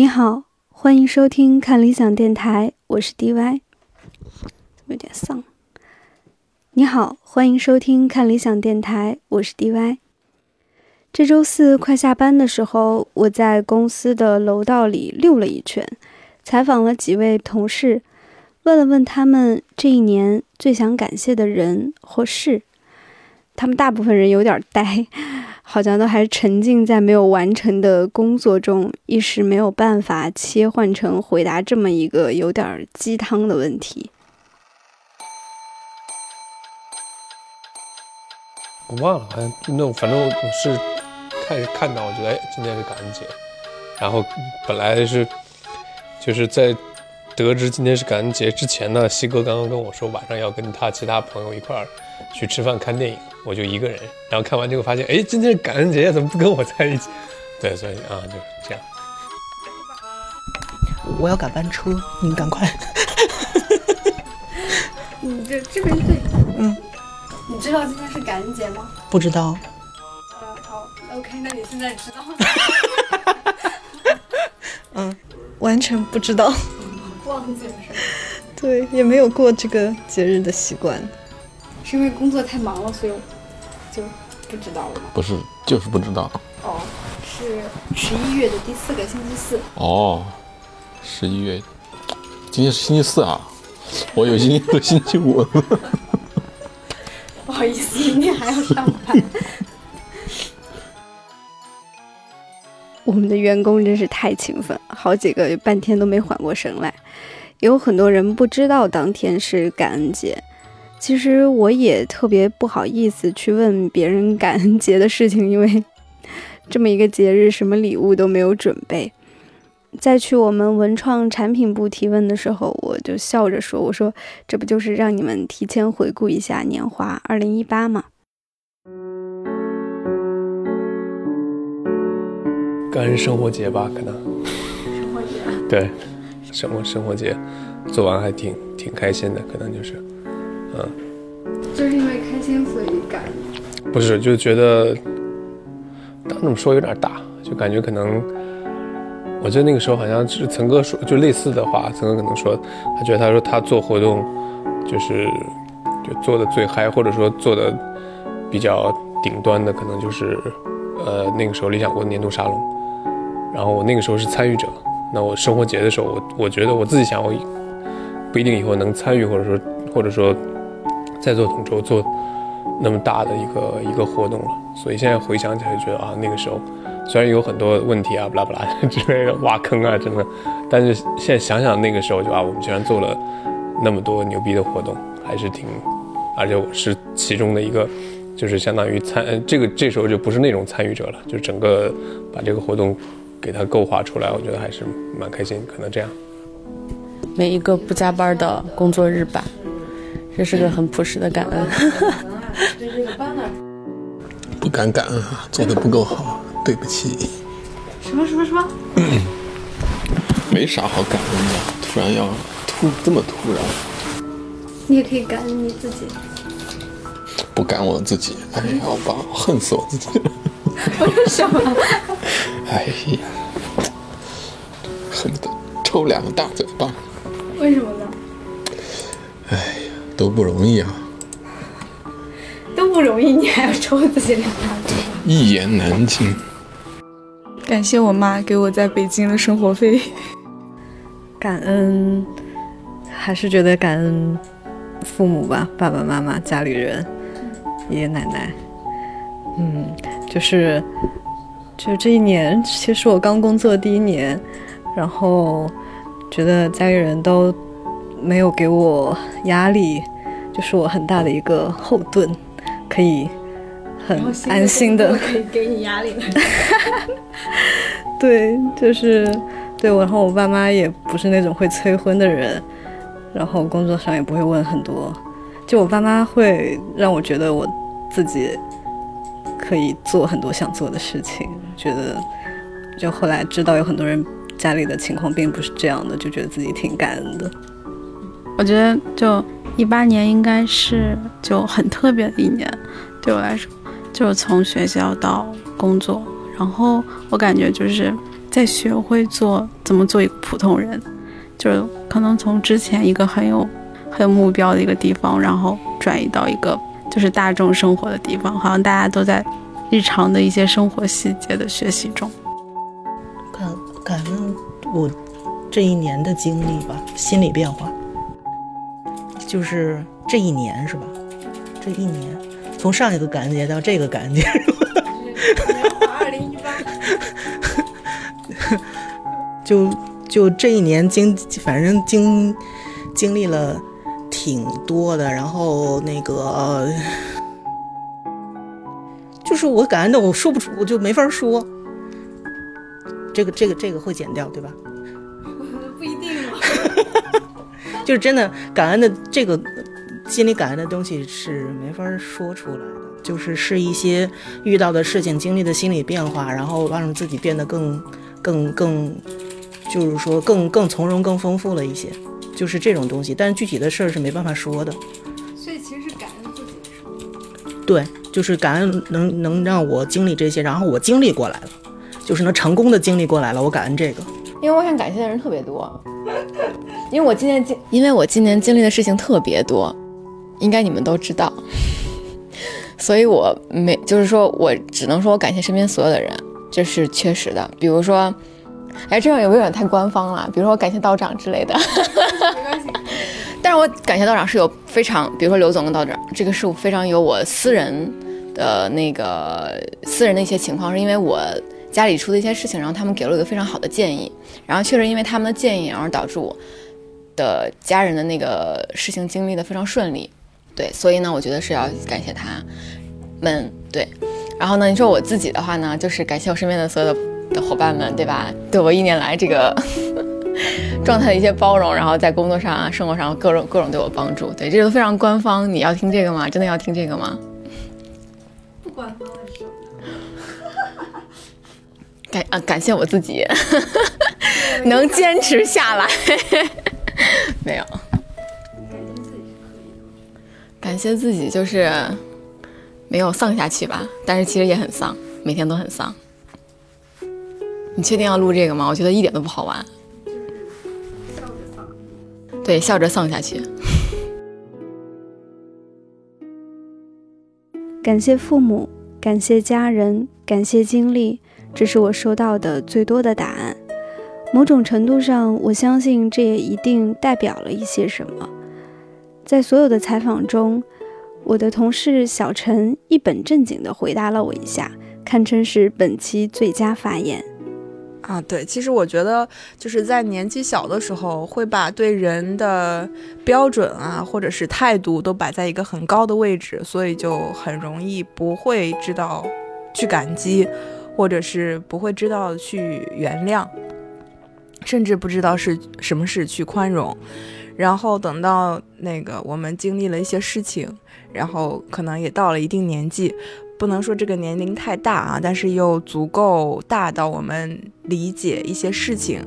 你好，欢迎收听看理想电台，我是 DY，怎么有点丧。你好，欢迎收听看理想电台，我是 DY。这周四快下班的时候，我在公司的楼道里溜了一圈，采访了几位同事，问了问他们这一年最想感谢的人或事。他们大部分人有点呆。好像都还沉浸在没有完成的工作中，一时没有办法切换成回答这么一个有点鸡汤的问题。我忘了，好像那反正我是看看到，我觉得哎，今天是感恩节，然后本来是就是在得知今天是感恩节之前呢，西哥刚刚跟我说晚上要跟他其他朋友一块儿去吃饭看电影。我就一个人，然后看完之后发现，哎，今天是感恩节，怎么不跟我在一起？对，所以啊，就是这样。我要赶班车，您赶快。你这这边对，嗯，你知道今天是感恩节吗？不知道。呃，好，OK，那你现在知道了。嗯，完全不知道。忘记了是吗？对，也没有过这个节日的习惯。是因为工作太忙了，所以就不知道了吗？不是，就是不知道。哦，是十一月的第四个星期四。哦，十一月，今天是星期四啊，我有今天是星期五。不好意思，明天还要上班。我们的员工真是太勤奋，好几个半天都没缓过神来。有很多人不知道当天是感恩节。其实我也特别不好意思去问别人感恩节的事情，因为这么一个节日，什么礼物都没有准备。在去我们文创产品部提问的时候，我就笑着说：“我说这不就是让你们提前回顾一下年华二零一八吗？”感恩生活节吧，可能。生活节。对，生活生活节，做完还挺挺开心的，可能就是。嗯，就是因为开心所以感不是，就觉得，当这么说有点大，就感觉可能，我记得那个时候好像是曾哥说，就类似的话，曾哥可能说，他觉得他说他做活动，就是就做的最嗨，或者说做的比较顶端的，可能就是，呃，那个时候理想国的年度沙龙，然后我那个时候是参与者，那我生活节的时候，我我觉得我自己想，我不一定以后能参与，或者说或者说。在做统筹做那么大的一个一个活动了，所以现在回想起来觉得啊，那个时候虽然有很多问题啊，不拉不拉 之类的挖坑啊，真的，但是现在想想那个时候就啊，我们居然做了那么多牛逼的活动，还是挺，而且我是其中的一个，就是相当于参这个这时候就不是那种参与者了，就整个把这个活动给它构画出来，我觉得还是蛮开心，可能这样。每一个不加班的工作日吧。这是个很朴实的感恩。不敢感恩啊，做的不够好，对不起。什么什么什么？没啥好感恩的，突然要突这么突然。你也可以感恩你自己。不感我自己，哎呀，好吧，恨死我自己了。为什么？哎呀，恨不得抽两个大嘴巴。为什么。都不容易啊，都不容易，你还要抽自己两巴对，一言难尽。感谢我妈给我在北京的生活费。感恩，还是觉得感恩父母吧，爸爸妈妈、家里人、爷爷奶奶。嗯，就是，就这一年，其实我刚工作第一年，然后觉得家里人都。没有给我压力，就是我很大的一个后盾，可以很安心 的。可以给你压力了。对，就是对我，然后我爸妈也不是那种会催婚的人，然后工作上也不会问很多，就我爸妈会让我觉得我自己可以做很多想做的事情，觉得就后来知道有很多人家里的情况并不是这样的，就觉得自己挺感恩的。我觉得就一八年应该是就很特别的一年，对我来说，就是从学校到工作，然后我感觉就是在学会做怎么做一个普通人，就是可能从之前一个很有很有目标的一个地方，然后转移到一个就是大众生活的地方，好像大家都在日常的一些生活细节的学习中。感感恩我这一年的经历吧，心理变化，就是这一年是吧？这一年，从上一个感恩节到这个感恩节，二零一八，就就这一年经，反正经经历了挺多的，然后那个就是我感恩的，我说不出，我就没法说。这个这个这个会剪掉对吧？就是真的感恩的这个心里感恩的东西是没法说出来的，就是是一些遇到的事情、经历的心理变化，然后让自己变得更更更，就是说更更从容、更丰富了一些，就是这种东西。但是具体的事儿是没办法说的。所以其实是感恩自己说。对，就是感恩能能让我经历这些，然后我经历过来了。就是能成功的经历过来了，我感恩这个。因为我想感谢的人特别多，因为我今年经，因为我今年经历的事情特别多，应该你们都知道，所以我没，就是说我只能说我感谢身边所有的人，这是确实的。比如说，哎，这样有没有点太官方了？比如说我感谢道长之类的，没关系。但是我感谢道长是有非常，比如说刘总跟道长，这个是我非常有我私人的那个私人的一些情况，是因为我。家里出的一些事情，然后他们给了我一个非常好的建议，然后确实因为他们的建议，然后导致我的家人的那个事情经历的非常顺利，对，所以呢，我觉得是要感谢他们，对，然后呢，你说我自己的话呢，就是感谢我身边的所有的的伙伴们，对吧？对我一年来这个 状态的一些包容，然后在工作上啊、生活上各种各种对我帮助，对，这都非常官方。你要听这个吗？真的要听这个吗？不官方。感啊，感谢我自己 能坚持下来，没有。感谢自己就是没有丧下去吧，但是其实也很丧，每天都很丧。你确定要录这个吗？我觉得一点都不好玩。笑着丧。对，笑着丧下去。感谢父母，感谢家人，感谢经历。这是我收到的最多的答案。某种程度上，我相信这也一定代表了一些什么。在所有的采访中，我的同事小陈一本正经地回答了我一下，堪称是本期最佳发言。啊，对，其实我觉得就是在年纪小的时候，会把对人的标准啊，或者是态度都摆在一个很高的位置，所以就很容易不会知道去感激。或者是不会知道去原谅，甚至不知道是什么是去宽容，然后等到那个我们经历了一些事情，然后可能也到了一定年纪，不能说这个年龄太大啊，但是又足够大到我们理解一些事情，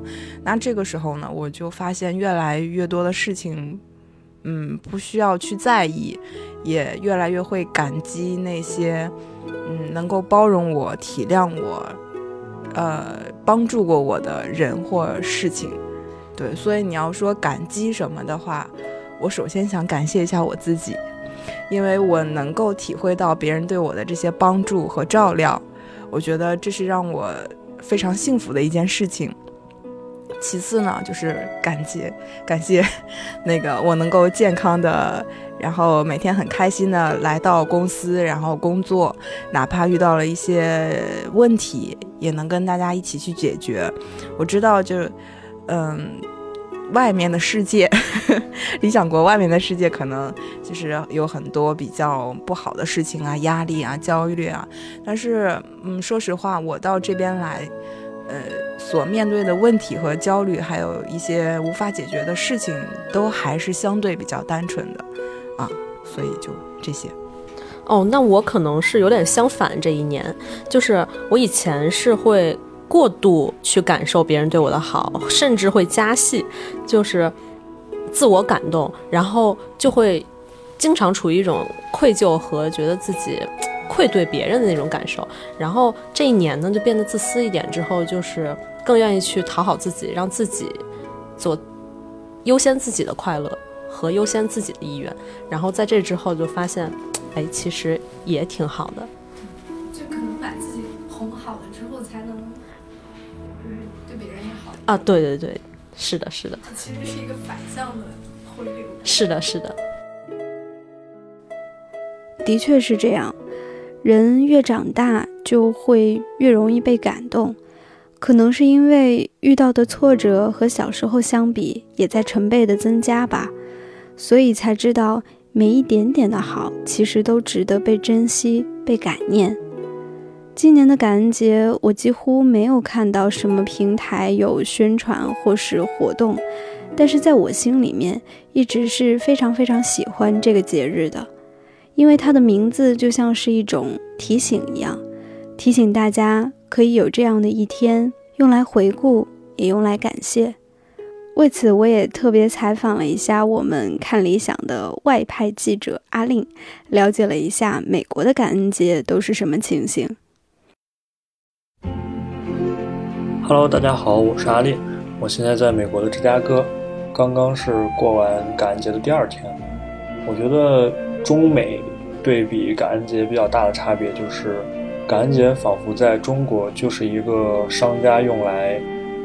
那这个时候呢，我就发现越来越多的事情，嗯，不需要去在意，也越来越会感激那些。嗯，能够包容我、体谅我，呃，帮助过我的人或事情，对，所以你要说感激什么的话，我首先想感谢一下我自己，因为我能够体会到别人对我的这些帮助和照料，我觉得这是让我非常幸福的一件事情。其次呢，就是感谢感谢那个我能够健康的。然后每天很开心的来到公司，然后工作，哪怕遇到了一些问题，也能跟大家一起去解决。我知道，就，嗯，外面的世界，理想国外面的世界，可能就是有很多比较不好的事情啊，压力啊，焦虑啊。但是，嗯，说实话，我到这边来，呃，所面对的问题和焦虑，还有一些无法解决的事情，都还是相对比较单纯的。啊，所以就这些。哦，那我可能是有点相反。这一年，就是我以前是会过度去感受别人对我的好，甚至会加戏，就是自我感动，然后就会经常处于一种愧疚和觉得自己愧对别人的那种感受。然后这一年呢，就变得自私一点，之后就是更愿意去讨好自己，让自己做优先自己的快乐和优先自己的意愿，然后在这之后就发现，哎，其实也挺好的。就可能把自己哄好了之后，才能就是对别人也好。啊，对对对，是的，是的，其实是一个反向的回流。是的，是的，的确是这样。人越长大，就会越容易被感动，可能是因为遇到的挫折和小时候相比，也在成倍的增加吧，所以才知道每一点点的好，其实都值得被珍惜、被感念。今年的感恩节，我几乎没有看到什么平台有宣传或是活动，但是在我心里面，一直是非常非常喜欢这个节日的。因为它的名字就像是一种提醒一样，提醒大家可以有这样的一天，用来回顾，也用来感谢。为此，我也特别采访了一下我们看理想的外派记者阿令，了解了一下美国的感恩节都是什么情形。Hello，大家好，我是阿令，我现在在美国的芝加哥，刚刚是过完感恩节的第二天。我觉得中美对比感恩节比较大的差别就是，感恩节仿佛在中国就是一个商家用来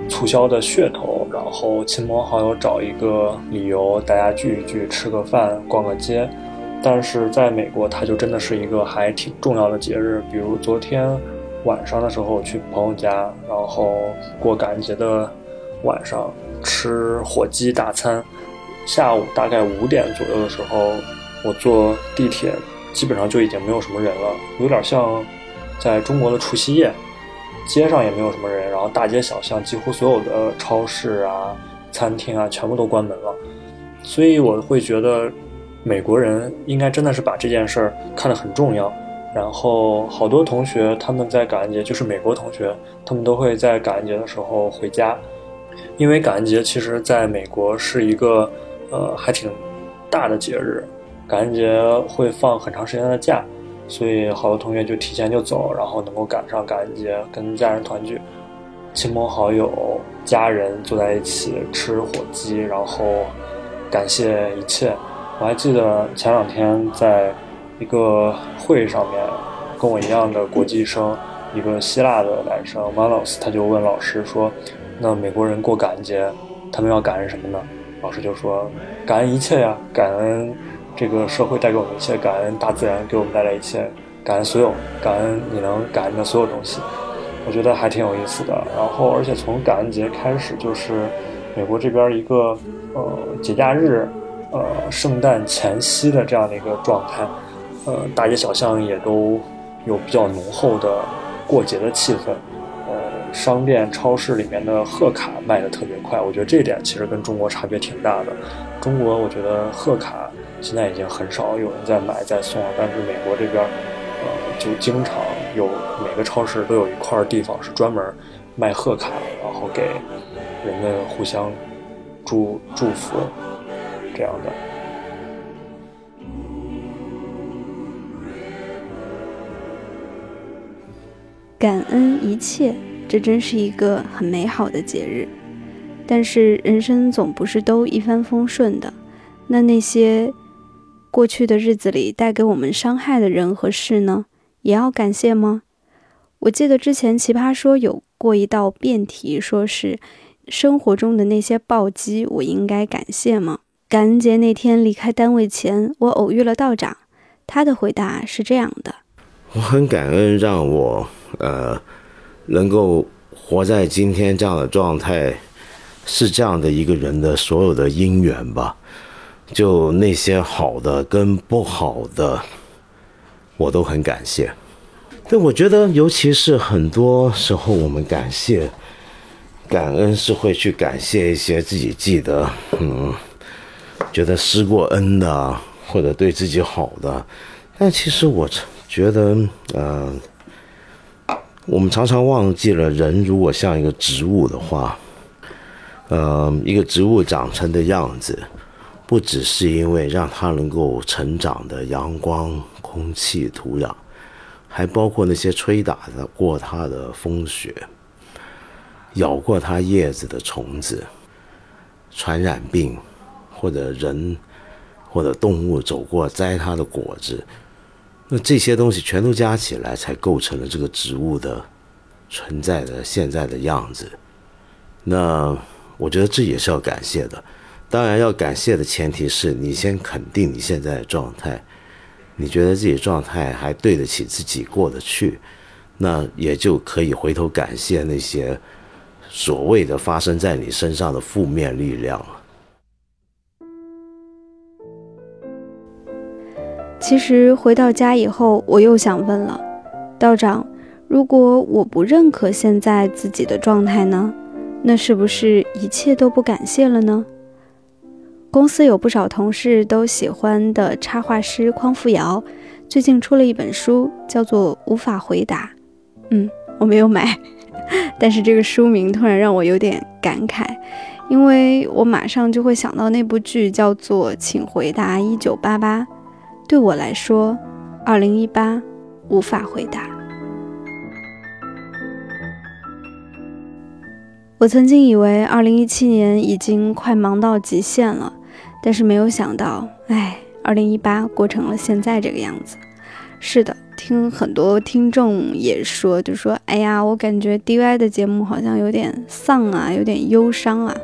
促销的噱头，然后亲朋好友找一个理由，大家聚一聚，吃个饭，逛个街。但是在美国，它就真的是一个还挺重要的节日。比如昨天晚上的时候，去朋友家，然后过感恩节的晚上吃火鸡大餐。下午大概五点左右的时候，我坐地铁，基本上就已经没有什么人了，有点像在中国的除夕夜，街上也没有什么人，然后大街小巷几乎所有的超市啊、餐厅啊全部都关门了，所以我会觉得美国人应该真的是把这件事儿看得很重要。然后好多同学他们在感恩节，就是美国同学，他们都会在感恩节的时候回家，因为感恩节其实在美国是一个。呃，还挺大的节日，感恩节会放很长时间的假，所以好多同学就提前就走，然后能够赶上感恩节跟家人团聚，亲朋好友、家人坐在一起吃火鸡，然后感谢一切。我还记得前两天在一个会上面，跟我一样的国际生，一个希腊的男生 Manos，他就问老师说：“那美国人过感恩节，他们要感恩什么呢？”老师就说：“感恩一切呀，感恩这个社会带给我们一切，感恩大自然给我们带来一切，感恩所有，感恩你能感恩的所有东西。”我觉得还挺有意思的。然后，而且从感恩节开始，就是美国这边一个呃节假日，呃圣诞前夕的这样的一个状态，呃大街小巷也都有比较浓厚的过节的气氛。商店、超市里面的贺卡卖的特别快，我觉得这点其实跟中国差别挺大的。中国我觉得贺卡现在已经很少有人在买在送了，但是美国这边，呃，就经常有每个超市都有一块地方是专门卖贺卡，然后给人们互相祝祝福这样的。感恩一切。这真是一个很美好的节日，但是人生总不是都一帆风顺的。那那些过去的日子里带给我们伤害的人和事呢，也要感谢吗？我记得之前奇葩说有过一道辩题，说是生活中的那些暴击，我应该感谢吗？感恩节那天离开单位前，我偶遇了道长，他的回答是这样的：我很感恩，让我呃。能够活在今天这样的状态，是这样的一个人的所有的因缘吧。就那些好的跟不好的，我都很感谢。但我觉得，尤其是很多时候，我们感谢、感恩是会去感谢一些自己记得，嗯，觉得施过恩的，或者对自己好的。但其实我觉得，呃。我们常常忘记了，人如果像一个植物的话，呃，一个植物长成的样子，不只是因为让它能够成长的阳光、空气、土壤，还包括那些吹打的过它的风雪。咬过它叶子的虫子、传染病，或者人或者动物走过摘它的果子，那这些东西全都加起来，才构成了这个植物的存在的现在的样子。那我觉得这也是要感谢的。当然，要感谢的前提是你先肯定你现在的状态，你觉得自己状态还对得起自己过得去，那也就可以回头感谢那些所谓的发生在你身上的负面力量。其实回到家以后，我又想问了，道长，如果我不认可现在自己的状态呢？那是不是一切都不感谢了呢？公司有不少同事都喜欢的插画师匡扶摇，最近出了一本书，叫做《无法回答》。嗯，我没有买，但是这个书名突然让我有点感慨，因为我马上就会想到那部剧，叫做《请回答一九八八》。对我来说，二零一八无法回答。我曾经以为二零一七年已经快忙到极限了。但是没有想到，哎，二零一八过成了现在这个样子。是的，听很多听众也说，就说，哎呀，我感觉 DY 的节目好像有点丧啊，有点忧伤啊。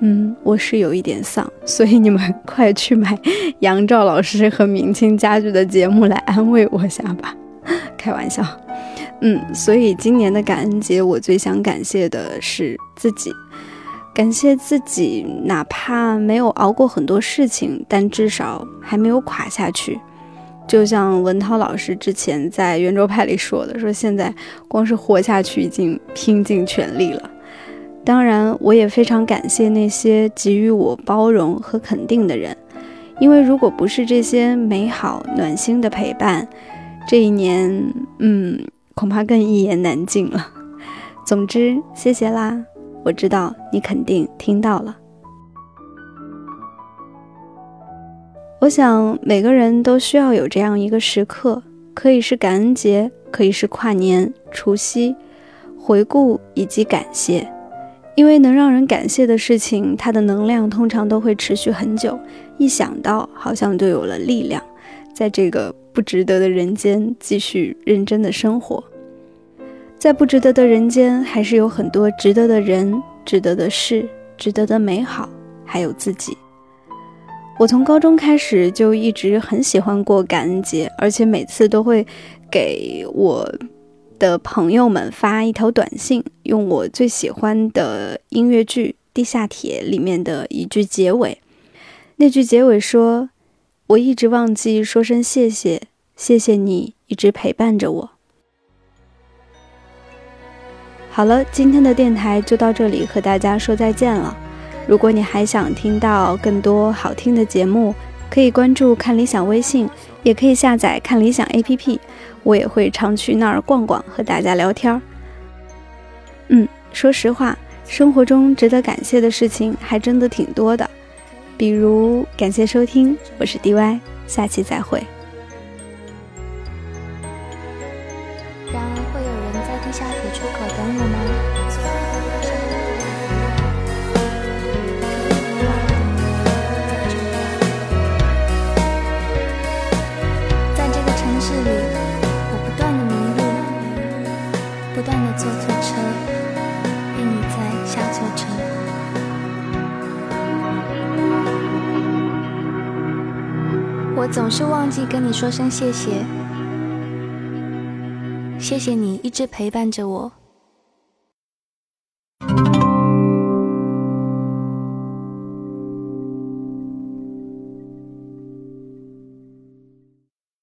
嗯，我是有一点丧，所以你们快去买杨照老师和明清家具的节目来安慰我下吧。开玩笑。嗯，所以今年的感恩节，我最想感谢的是自己。感谢自己，哪怕没有熬过很多事情，但至少还没有垮下去。就像文涛老师之前在圆桌派里说的，说现在光是活下去已经拼尽全力了。当然，我也非常感谢那些给予我包容和肯定的人，因为如果不是这些美好暖心的陪伴，这一年，嗯，恐怕更一言难尽了。总之，谢谢啦。我知道你肯定听到了。我想每个人都需要有这样一个时刻，可以是感恩节，可以是跨年、除夕，回顾以及感谢。因为能让人感谢的事情，它的能量通常都会持续很久。一想到，好像就有了力量，在这个不值得的人间继续认真的生活。在不值得的人间，还是有很多值得的人、值得的事、值得的美好，还有自己。我从高中开始就一直很喜欢过感恩节，而且每次都会给我的朋友们发一条短信，用我最喜欢的音乐剧《地下铁》里面的一句结尾。那句结尾说：“我一直忘记说声谢谢，谢谢你一直陪伴着我。”好了，今天的电台就到这里，和大家说再见了。如果你还想听到更多好听的节目，可以关注看理想微信，也可以下载看理想 APP，我也会常去那儿逛逛，和大家聊天儿。嗯，说实话，生活中值得感谢的事情还真的挺多的，比如感谢收听，我是 DY，下期再会。就忘记跟你说声谢谢，谢谢你一直陪伴着我。